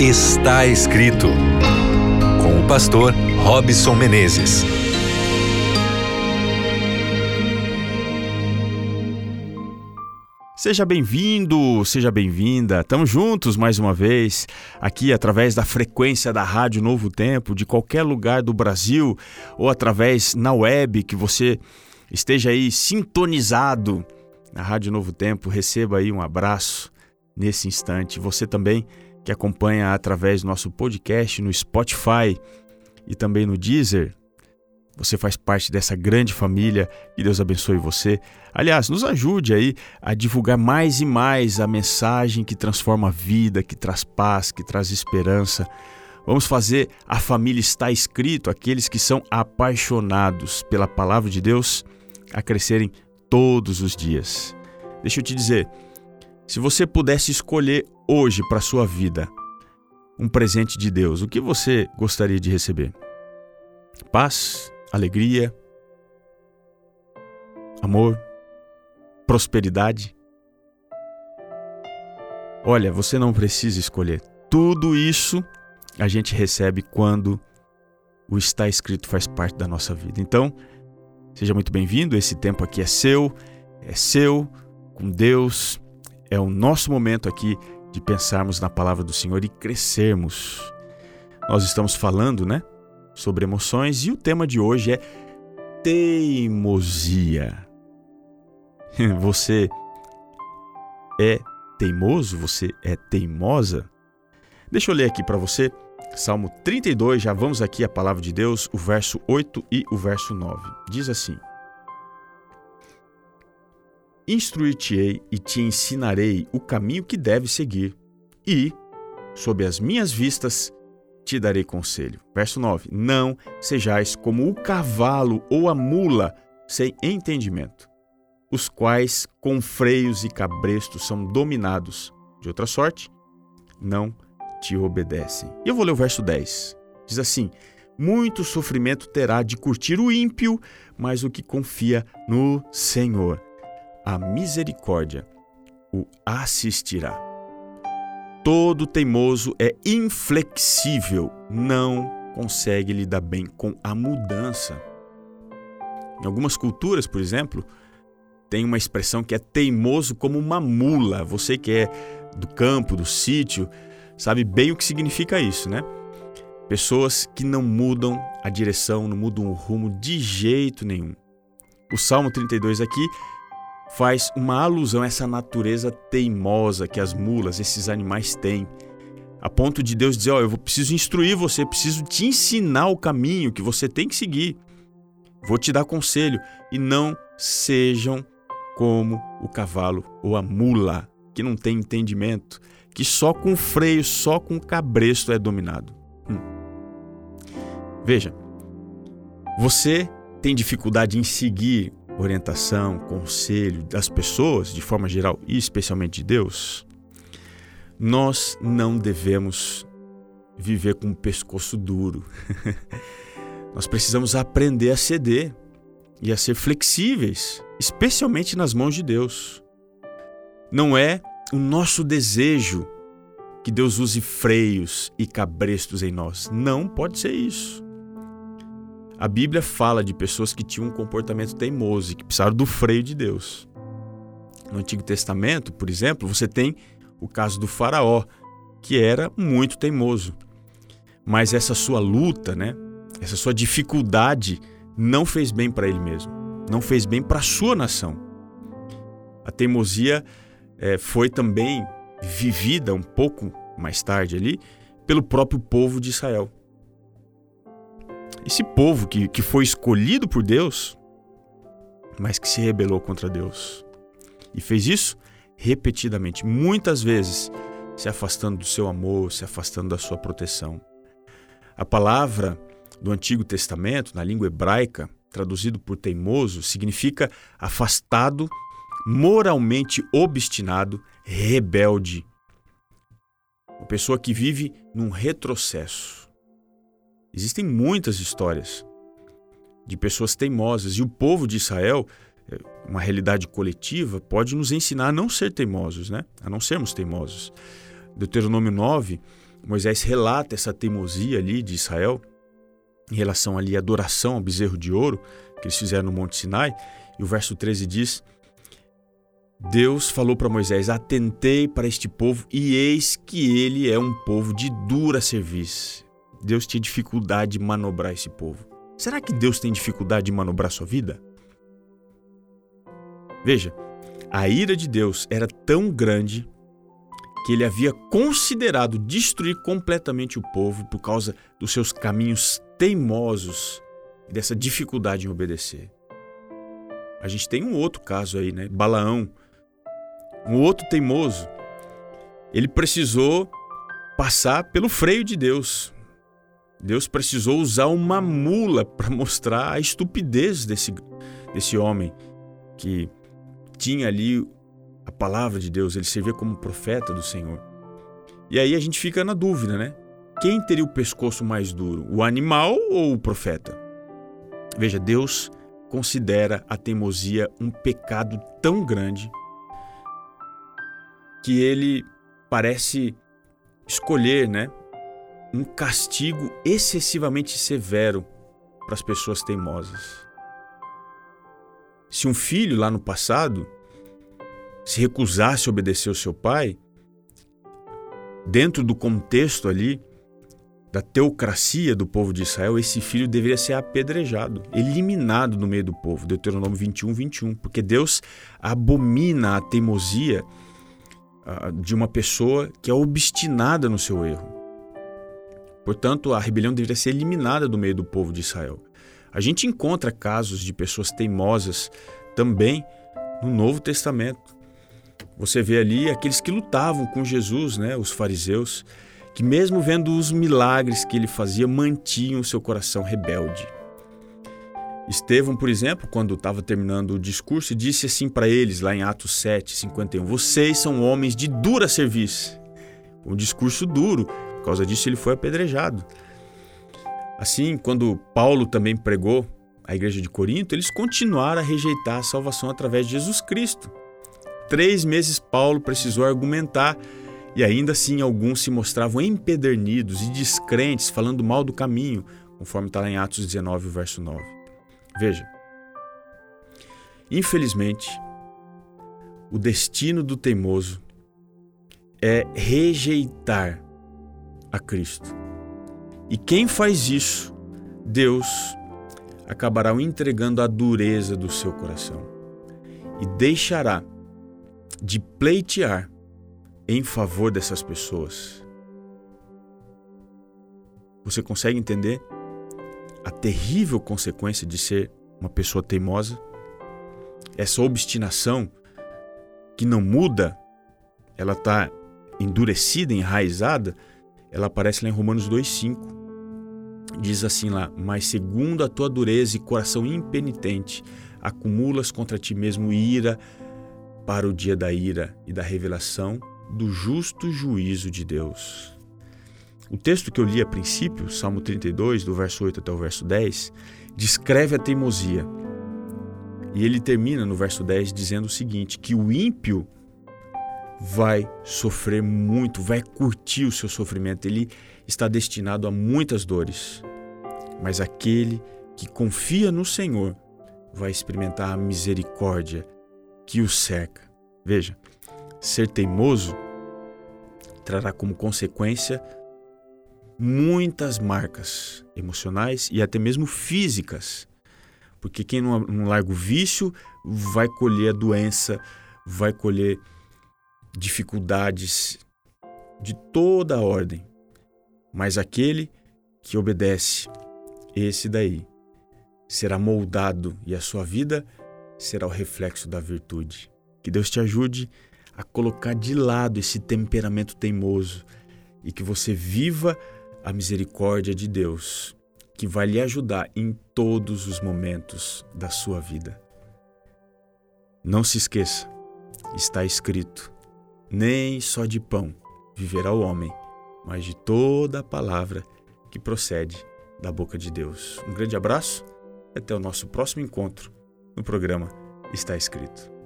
Está escrito com o pastor Robson Menezes. Seja bem-vindo, seja bem-vinda. Estamos juntos mais uma vez, aqui através da frequência da Rádio Novo Tempo, de qualquer lugar do Brasil, ou através na web, que você esteja aí sintonizado na Rádio Novo Tempo. Receba aí um abraço nesse instante. Você também que acompanha através do nosso podcast no Spotify e também no Deezer, você faz parte dessa grande família. Que Deus abençoe você. Aliás, nos ajude aí a divulgar mais e mais a mensagem que transforma a vida, que traz paz, que traz esperança. Vamos fazer a família está escrito, aqueles que são apaixonados pela palavra de Deus, a crescerem todos os dias. Deixa eu te dizer, se você pudesse escolher hoje para sua vida um presente de Deus, o que você gostaria de receber? Paz, alegria, amor, prosperidade. Olha, você não precisa escolher. Tudo isso a gente recebe quando o está escrito faz parte da nossa vida. Então, seja muito bem-vindo. Esse tempo aqui é seu, é seu, com Deus. É o nosso momento aqui de pensarmos na palavra do Senhor e crescermos. Nós estamos falando, né, sobre emoções e o tema de hoje é teimosia. Você é teimoso? Você é teimosa? Deixa eu ler aqui para você Salmo 32, já vamos aqui à palavra de Deus, o verso 8 e o verso 9. Diz assim: Instruir-te-ei e te ensinarei o caminho que deves seguir, e, sob as minhas vistas, te darei conselho. Verso 9: Não sejais como o cavalo ou a mula sem entendimento, os quais com freios e cabrestos são dominados. De outra sorte, não te obedecem. E eu vou ler o verso 10. Diz assim: Muito sofrimento terá de curtir o ímpio, mas o que confia no Senhor, a misericórdia o assistirá. Todo teimoso é inflexível, não consegue lidar bem com a mudança. Em algumas culturas, por exemplo, tem uma expressão que é teimoso como uma mula. Você que é do campo, do sítio, sabe bem o que significa isso, né? Pessoas que não mudam a direção, não mudam o rumo de jeito nenhum. O Salmo 32 aqui faz uma alusão a essa natureza teimosa que as mulas, esses animais têm, a ponto de Deus dizer: Ó, oh, eu preciso instruir você, preciso te ensinar o caminho que você tem que seguir. Vou te dar conselho e não sejam como o cavalo ou a mula, que não tem entendimento, que só com freio, só com cabresto é dominado. Hum. Veja, você tem dificuldade em seguir orientação, conselho das pessoas, de forma geral e especialmente de Deus, nós não devemos viver com o pescoço duro. nós precisamos aprender a ceder e a ser flexíveis, especialmente nas mãos de Deus. Não é o nosso desejo que Deus use freios e cabrestos em nós. Não pode ser isso. A Bíblia fala de pessoas que tinham um comportamento teimoso e que precisaram do freio de Deus. No Antigo Testamento, por exemplo, você tem o caso do Faraó, que era muito teimoso. Mas essa sua luta, né, essa sua dificuldade não fez bem para ele mesmo, não fez bem para a sua nação. A teimosia é, foi também vivida um pouco mais tarde ali pelo próprio povo de Israel. Esse povo que, que foi escolhido por Deus, mas que se rebelou contra Deus. E fez isso repetidamente, muitas vezes, se afastando do seu amor, se afastando da sua proteção. A palavra do Antigo Testamento, na língua hebraica, traduzido por teimoso, significa afastado, moralmente obstinado, rebelde. Uma pessoa que vive num retrocesso. Existem muitas histórias de pessoas teimosas e o povo de Israel, é, uma realidade coletiva, pode nos ensinar a não ser teimosos, né? A não sermos teimosos. Deuteronômio 9 Moisés relata essa teimosia ali de Israel em relação ali à adoração ao bezerro de ouro que eles fizeram no Monte Sinai. E o verso 13 diz: Deus falou para Moisés: Atentei para este povo e eis que ele é um povo de dura serviço. Deus tinha dificuldade de manobrar esse povo. Será que Deus tem dificuldade de manobrar sua vida? Veja, a ira de Deus era tão grande que ele havia considerado destruir completamente o povo por causa dos seus caminhos teimosos e dessa dificuldade em obedecer. A gente tem um outro caso aí, né? Balaão, um outro teimoso. Ele precisou passar pelo freio de Deus. Deus precisou usar uma mula para mostrar a estupidez desse, desse homem que tinha ali a palavra de Deus, ele servia como profeta do Senhor. E aí a gente fica na dúvida, né? Quem teria o pescoço mais duro, o animal ou o profeta? Veja, Deus considera a teimosia um pecado tão grande que ele parece escolher, né, um castigo excessivamente severo para as pessoas teimosas. Se um filho lá no passado se recusasse a obedecer ao seu pai, dentro do contexto ali da teocracia do povo de Israel, esse filho deveria ser apedrejado, eliminado do meio do povo. Deuteronômio 21, 21. Porque Deus abomina a teimosia uh, de uma pessoa que é obstinada no seu erro. Portanto, a rebelião deveria ser eliminada do meio do povo de Israel. A gente encontra casos de pessoas teimosas também no Novo Testamento. Você vê ali aqueles que lutavam com Jesus, né, os fariseus que, mesmo vendo os milagres que ele fazia, mantinham seu coração rebelde. Estevão, por exemplo, quando estava terminando o discurso, disse assim para eles, lá em Atos 7, 51, Vocês são homens de dura serviço. Um discurso duro, por causa disso ele foi apedrejado. Assim, quando Paulo também pregou à igreja de Corinto, eles continuaram a rejeitar a salvação através de Jesus Cristo. Três meses Paulo precisou argumentar e ainda assim alguns se mostravam empedernidos e descrentes, falando mal do caminho, conforme está lá em Atos 19, verso 9. Veja, infelizmente, o destino do teimoso é rejeitar a Cristo. E quem faz isso, Deus acabará o entregando a dureza do seu coração e deixará de pleitear em favor dessas pessoas. Você consegue entender a terrível consequência de ser uma pessoa teimosa? Essa obstinação que não muda, ela está endurecida, enraizada, ela aparece lá em Romanos 2,5. Diz assim lá: Mas segundo a tua dureza e coração impenitente, acumulas contra ti mesmo ira para o dia da ira e da revelação do justo juízo de Deus. O texto que eu li a princípio, Salmo 32, do verso 8 até o verso 10, descreve a teimosia. E ele termina no verso 10 dizendo o seguinte: que o ímpio vai sofrer muito, vai curtir o seu sofrimento, ele está destinado a muitas dores. Mas aquele que confia no Senhor vai experimentar a misericórdia que o cerca. Veja, Ser teimoso trará como consequência muitas marcas emocionais e até mesmo físicas. Porque quem não, larga o vício vai colher a doença, vai colher dificuldades de toda a ordem. Mas aquele que obedece, esse daí, será moldado e a sua vida será o reflexo da virtude. Que Deus te ajude a colocar de lado esse temperamento teimoso e que você viva a misericórdia de Deus, que vai lhe ajudar em todos os momentos da sua vida. Não se esqueça, está escrito: nem só de pão viverá o homem, mas de toda a palavra que procede da boca de Deus. Um grande abraço e até o nosso próximo encontro no programa Está Escrito.